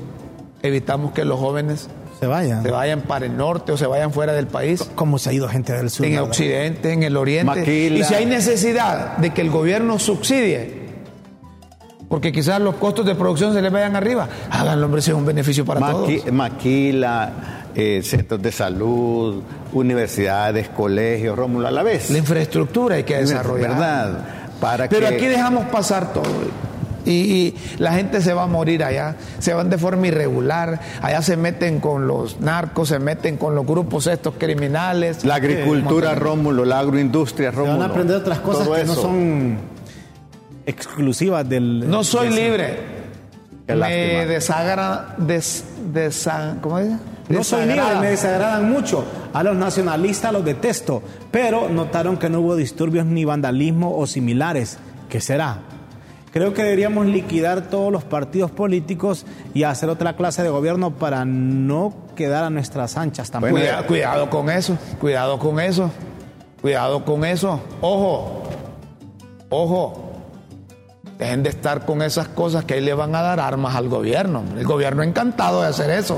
evitamos que los jóvenes Se vayan. se vayan para el norte o se vayan fuera del país. ¿Cómo se ha ido gente del sur? En el occidente, en el oriente. Maquila. Y si hay necesidad de que el gobierno subsidie, porque quizás los costos de producción se les vayan arriba, háganlo, hombre, si es un beneficio para Maqui- todos. maquila, eh, centros de salud, universidades, colegios, Rómulo, a la vez. La infraestructura hay que desarrollar. ¿Verdad? Para Pero que... aquí dejamos pasar todo. Y, y la gente se va a morir allá, se van de forma irregular, allá se meten con los narcos, se meten con los grupos estos criminales. La agricultura, Eh, Rómulo, la agroindustria, Se Rómulo. van a aprender otras cosas que no son exclusivas del... No soy del- libre. Qué me desagra, des, desa- ¿cómo dice? No soy libre, me desagradan mucho. A los nacionalistas los detesto, pero notaron que no hubo disturbios ni vandalismo o similares. ¿Qué será? Creo que deberíamos liquidar todos los partidos políticos y hacer otra clase de gobierno para no quedar a nuestras anchas tampoco. Bueno, Cuida- cuidado con eso, cuidado con eso, cuidado con eso. Ojo, ojo. Dejen de estar con esas cosas que ahí le van a dar armas al gobierno. El gobierno encantado de hacer eso.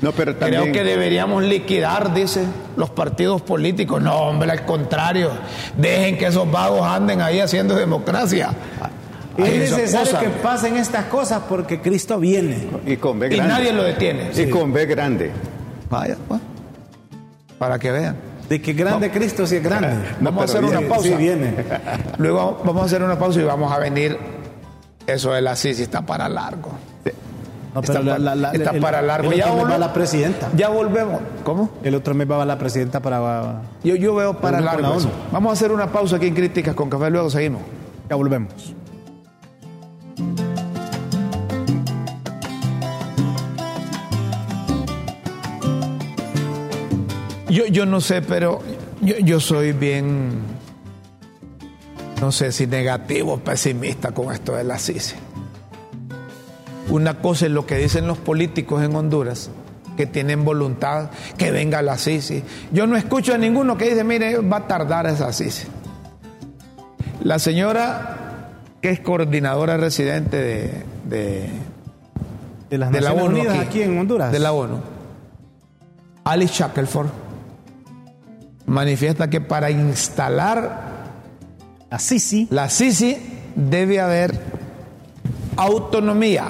No, pero también... Creo que deberíamos liquidar, dice, los partidos políticos. No, hombre, al contrario. Dejen que esos vagos anden ahí haciendo democracia. es necesario cosas. que pasen estas cosas porque Cristo viene. Y con B Y grande. nadie lo detiene. Y con B grande. Vaya, pues, para que vean. De que grande Cristo sí es grande. Vamos a hacer una pausa. sí viene. Luego vamos a hacer una pausa y vamos a venir. Eso de la CICI está para largo. No, está pero la- pa- la- la- está el- para largo. El Ya otro mes va la presidenta. Ya volvemos. ¿Cómo? El otro mes va la presidenta para... Yo, yo veo para con largo. Vamos a hacer una pausa aquí en Críticas con Café, luego seguimos. Ya volvemos. Yo, yo no sé, pero yo, yo soy bien, no sé si negativo o pesimista con esto de la CICI. Una cosa es lo que dicen los políticos en Honduras, que tienen voluntad que venga la CICI. Yo no escucho a ninguno que dice, mire, va a tardar esa CICI. La señora que es coordinadora residente de, de, De las de la ONU aquí, aquí en Honduras. De la ONU. Alice Shackelford manifiesta que para instalar Así sí. la CICI debe haber autonomía.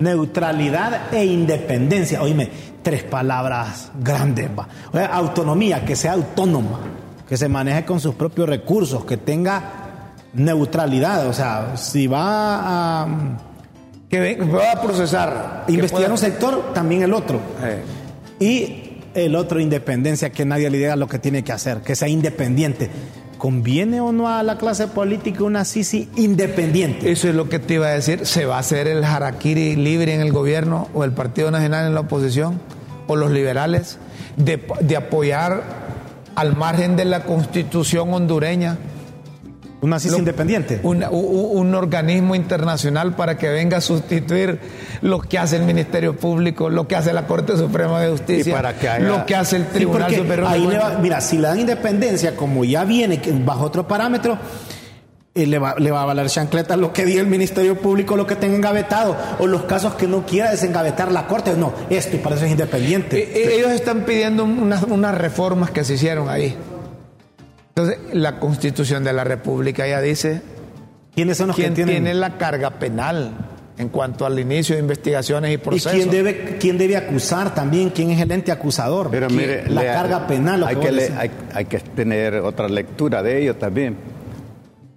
Neutralidad e independencia. Oíme, tres palabras grandes. va. O sea, autonomía, que sea autónoma, que se maneje con sus propios recursos, que tenga neutralidad. O sea, si va a Que ve- pueda procesar. investigar pueda- un sector, también el otro. Eh, Y el otro independencia, que nadie le diga lo que tiene que hacer, que sea independiente. ¿Conviene o no a la clase política una Sisi independiente? Eso es lo que te iba a decir. ¿Se va a hacer el harakiri libre en el gobierno o el Partido Nacional en la oposición o los liberales de, de apoyar al margen de la constitución hondureña una CIS independiente. Un, un, un, organismo internacional para que venga a sustituir lo que hace el Ministerio Público, lo que hace la Corte Suprema de Justicia, para que haya... lo que hace el Tribunal sí, Superior. Ahí le va, mira, si le dan independencia, como ya viene bajo otro parámetro, eh, le, va, le va a valer chancleta lo que diga el Ministerio Público, lo que tenga engavetado, o los casos que no quiera desengavetar la Corte. No, esto y para eso es independiente. Eh, ellos están pidiendo unas, unas reformas que se hicieron ahí. Entonces, la Constitución de la República ya dice quiénes son los quién que tienen tiene la carga penal en cuanto al inicio de investigaciones y procesos. ¿Y quién debe, quién debe acusar también? ¿Quién es el ente acusador? Pero mire, la le, carga penal. Lo hay, que le, hay, hay que tener otra lectura de ello también.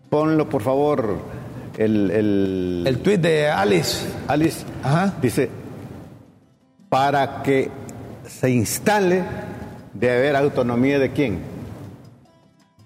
Ponlo, por favor, el... El, el tuit de Alice. Alice Ajá. dice, para que se instale, debe haber autonomía de quién?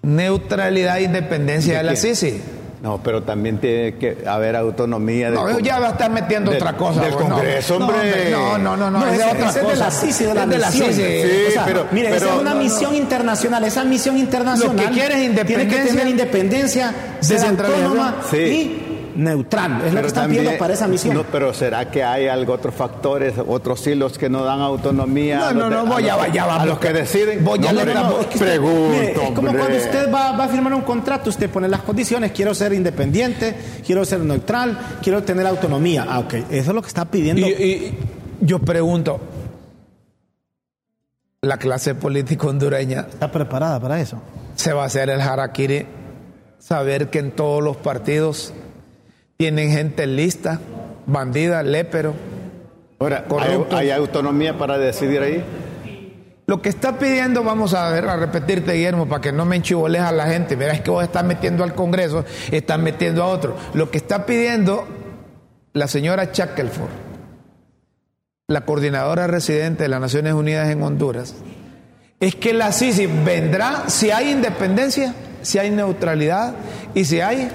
Neutralidad e independencia de, ¿De la? CICI. No, pero también tiene que haber autonomía de... No, ya va a estar metiendo de- otra cosa. del. Congreso, No, hombre. No, no, no, no, No, es ese- otra ese es cosa. de la CICI, de la Es de la. CICI. Sí, O sea, pero- mire, esa pero- es una no, no. misión internacional. Esa misión internacional Lo que quiere es tiene que independencia, tener independencia, ser descentralización. autónoma Sí. y neutral. Es lo que están también- pidiendo para esa misión. no, pero ¿será que hay algo, otros factores, otros hilos que no dan autonomía? No, a no, no, a voy, los ya va. A los que deciden. Voy, ya No, le hombre, estamos- no, Es que usted- pregunto, mire, es como hombre. cuando usted va, va a firmar un contrato, usted pone las condiciones, quiero ser independiente, quiero ser neutral, quiero tener autonomía. Ah, ok, eso es lo que está pidiendo. Y, y yo pregunto, ¿la clase política hondureña ¿Está preparada para eso? se va a hacer el harakiri? Saber que en todos los partidos tienen gente lista, bandida, lépero. Ahora, ¿hay, autonomía para decidir ahí? Lo que está pidiendo, vamos a ver, a repetirte, Guillermo, para que no me enchivoles a la gente. Mira, es que vos estás metiendo al Congreso, estás metiendo a otro. Lo que está pidiendo la señora Shackelford, la coordinadora residente de las Naciones Unidas en Honduras, es que la CICI vendrá si hay independencia, si hay neutralidad y si hay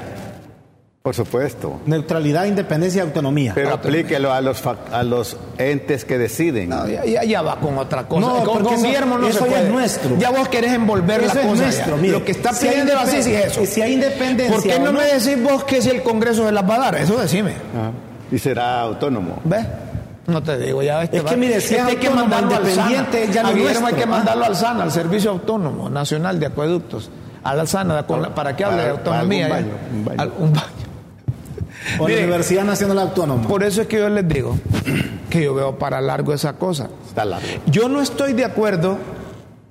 Por supuesto. Neutralidad, independencia y autonomía. Pero Autonomía. aplíquelo a los, fac- a los entes que deciden. No, ya, ya- ya va con otra cosa. No, con, porque con eso- Guillermo no eso se ya puede. es nuestro. Ya vos querés envolver Eso la es cosa. nuestro, mire. Lo que está Si pidiendo la CICI es eso. si hay independencia ¿Por qué no, no? me decís vos que si el Congreso se las va a dar? Eso decime. Ajá. Y será autónomo. ¿Ves? No te digo, ya este Es que mire, si es hay que mandarlo al independiente, SANA. ya no A es Guillermo hay que mandarlo al SANA, al Servicio Autónomo Nacional de Acueductos. Al SANA, con la- para que hable de autonomía. baño, un baño. O la Universidad Nacional Autónoma. Por eso es que yo les digo que yo veo para largo esa cosa. Está largo. Yo no estoy de acuerdo,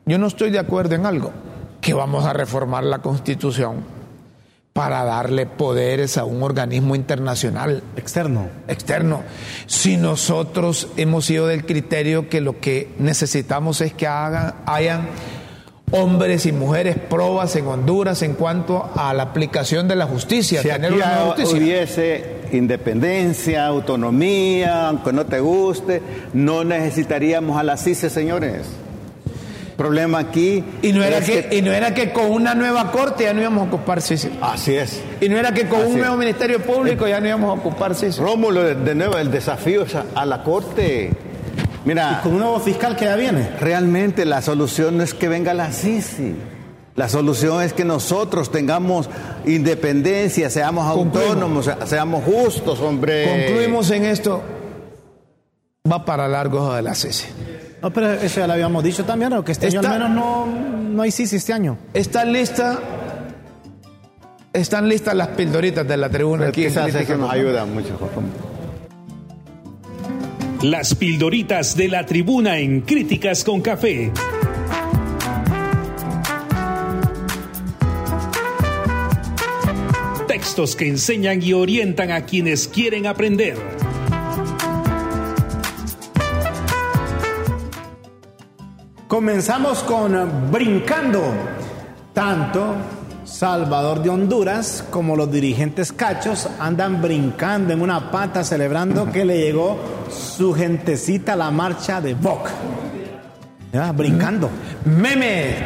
yo no estoy de acuerdo en algo, que vamos a reformar la constitución para darle poderes a un organismo internacional Externo. externo. Si nosotros hemos sido del criterio que lo que necesitamos es que hagan, hayan hombres y mujeres probas en Honduras en cuanto a la aplicación de la justicia. Si tener aquí una justicia. hubiese independencia, autonomía, aunque no te guste, no necesitaríamos a la CICE, señores. Problema aquí. Y no, era es que, y no era que con una nueva corte ya no íbamos a ocupar sí. Así es. Y no era que con Así un es. nuevo ministerio público ya no íbamos a ocupar sí. Rómulo, de, de nuevo, el desafío es a, a la Corte. Mira, Con un nuevo fiscal que ya viene. realmente la solución no es que venga la CICI. La solución es que nosotros tengamos independencia, seamos Concluimos. autónomos, seamos justos, hombre. Concluimos en esto. Va para largo de la CICI. No, pero eso ya lo habíamos dicho también, ¿no? que este año Está- al menos no, no hay CIS este año. Están listas. Están listas las pildoritas de la tribuna aquí. en Quizás eso nos ayuda mucho. Rómulo. Las pildoritas de la tribuna en Críticas con Café. Textos que enseñan y orientan a quienes quieren aprender. Comenzamos con Brincando. Tanto Salvador de Honduras como los dirigentes cachos andan brincando en una pata celebrando que le llegó su gentecita a la marcha de Boc. Ya, brincando. Memes.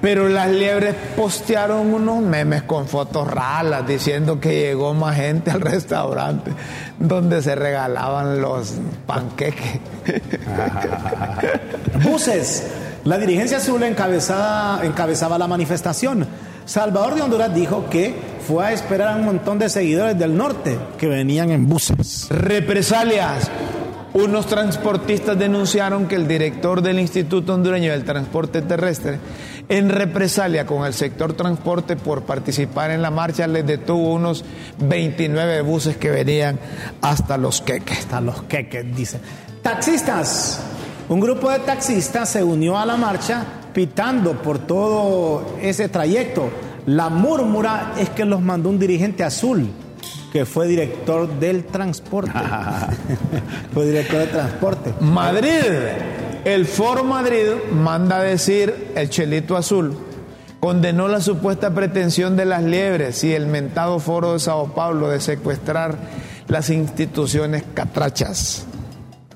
Pero las liebres postearon unos memes con fotos ralas diciendo que llegó más gente al restaurante donde se regalaban los panqueques. Buses. La dirigencia azul encabezada, encabezaba la manifestación. Salvador de Honduras dijo que fue a esperar a un montón de seguidores del norte que venían en buses. Represalias. Unos transportistas denunciaron que el director del Instituto Hondureño del Transporte Terrestre, en represalia con el sector transporte por participar en la marcha, les detuvo unos 29 buses que venían hasta los queques. Hasta los queques, dice. Taxistas. Un grupo de taxistas se unió a la marcha pitando por todo ese trayecto. La murmura es que los mandó un dirigente azul que fue director del transporte. fue director de transporte. Madrid, el Foro Madrid manda a decir el Chelito Azul condenó la supuesta pretensión de las liebres y el mentado Foro de Sao Paulo de secuestrar las instituciones catrachas.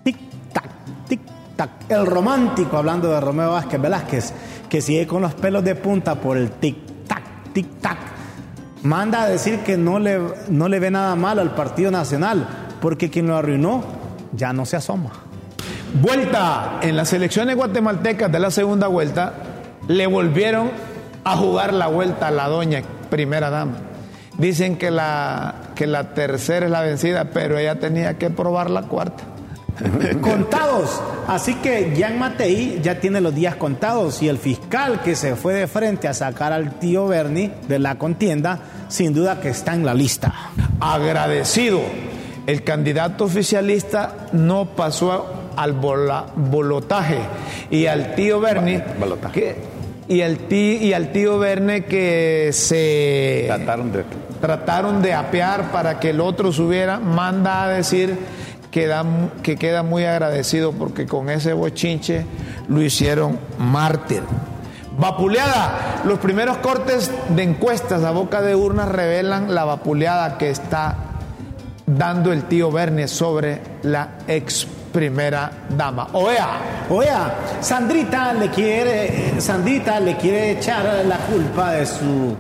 Tic tac, tic tac. El romántico, hablando de Romeo Vázquez Velázquez, que sigue con los pelos de punta por el tic tac, tic tac manda a decir que no le, no le ve nada mal al Partido Nacional, porque quien lo arruinó ya no se asoma. Vuelta en las elecciones guatemaltecas de la segunda vuelta, le volvieron a jugar la vuelta a la doña primera dama. Dicen que la, que la tercera es la vencida, pero ella tenía que probar la cuarta. Contados. Así que Jean Matei ya tiene los días contados y el fiscal que se fue de frente a sacar al tío Bernie de la contienda, sin duda que está en la lista. Agradecido. El candidato oficialista no pasó al bolotaje y al tío Bernie que, y al tío y al tío Bernie que se trataron de trataron de apear para que el otro subiera manda a decir que queda muy agradecido porque con ese bochinche lo hicieron mártir. Vapuleada. Los primeros cortes de encuestas a boca de urnas revelan la vapuleada que está dando el tío Bernie sobre la ex primera dama. Oea. Oea, Sandrita le quiere, Sandrita le quiere echar la culpa de su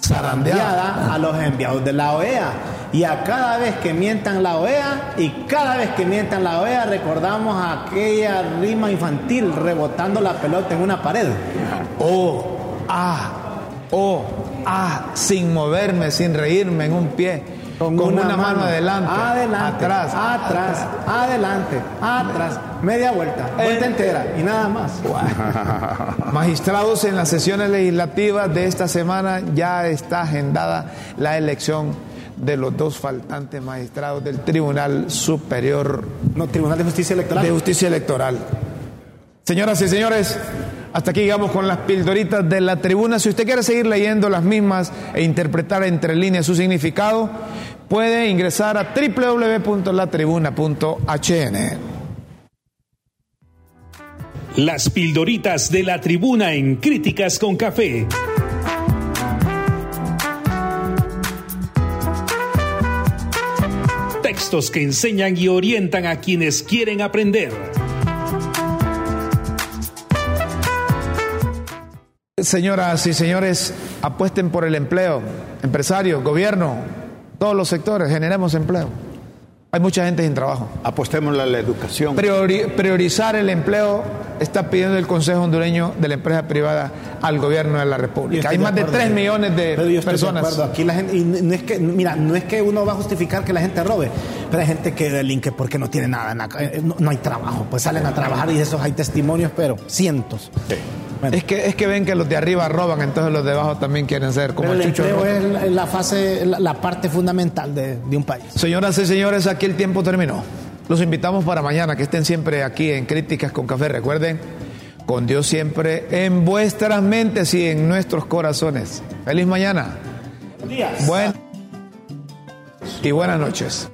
zarandeada a los enviados de la OEA y a cada vez que mientan la OEA y cada vez que mientan la OEA recordamos aquella rima infantil rebotando la pelota en una pared. Oh, ah, oh, ah, sin moverme, sin reírme en un pie. Con, una, mano, adelante, adelante, atrás, atrás, adelante, atrás, media vuelta, vuelta entera y nada más. Magistrados en las sesiones legislativas de esta semana ya está agendada la elección de los dos faltantes magistrados del Tribunal Superior. No, Tribunal de Justicia Electoral. De Justicia Electoral. Señoras y señores, hasta aquí llegamos con las pildoritas de la tribuna. Si usted quiere seguir leyendo las mismas e interpretar entre líneas su significado, puede ingresar a www.latribuna.hn. Las pildoritas de la tribuna en Críticas con Café. Textos que enseñan y orientan a quienes quieren aprender. Señoras y señores, apuesten por el empleo. Empresarios, gobierno, todos los sectores, generemos empleo. Hay mucha gente sin trabajo. Apostemos a la educación. priorizar el empleo está pidiendo el Consejo Hondureño de la Empresa Privada al gobierno de la República. Hay más de 3 millones de personas. Aquí la gente, y no es que, mira, no es que uno va a justificar que la gente robe, pero hay gente que delinque porque no tiene nada, eh, no, hay trabajo. Pues salen a trabajar y esos hay testimonios, pero cientos. Es, que, es que ven que los de arriba roban, entonces los de abajo también quieren ser como el, el empleo es la fase, la, parte fundamental de, de, un país. Señoras y señores, aquí el tiempo terminó. Los invitamos para mañana, que estén siempre aquí en Críticas con Café. Recuerden, con Dios siempre en vuestras mentes y en nuestros corazones. Feliz mañana. Buenos días. Buen y buenas noches.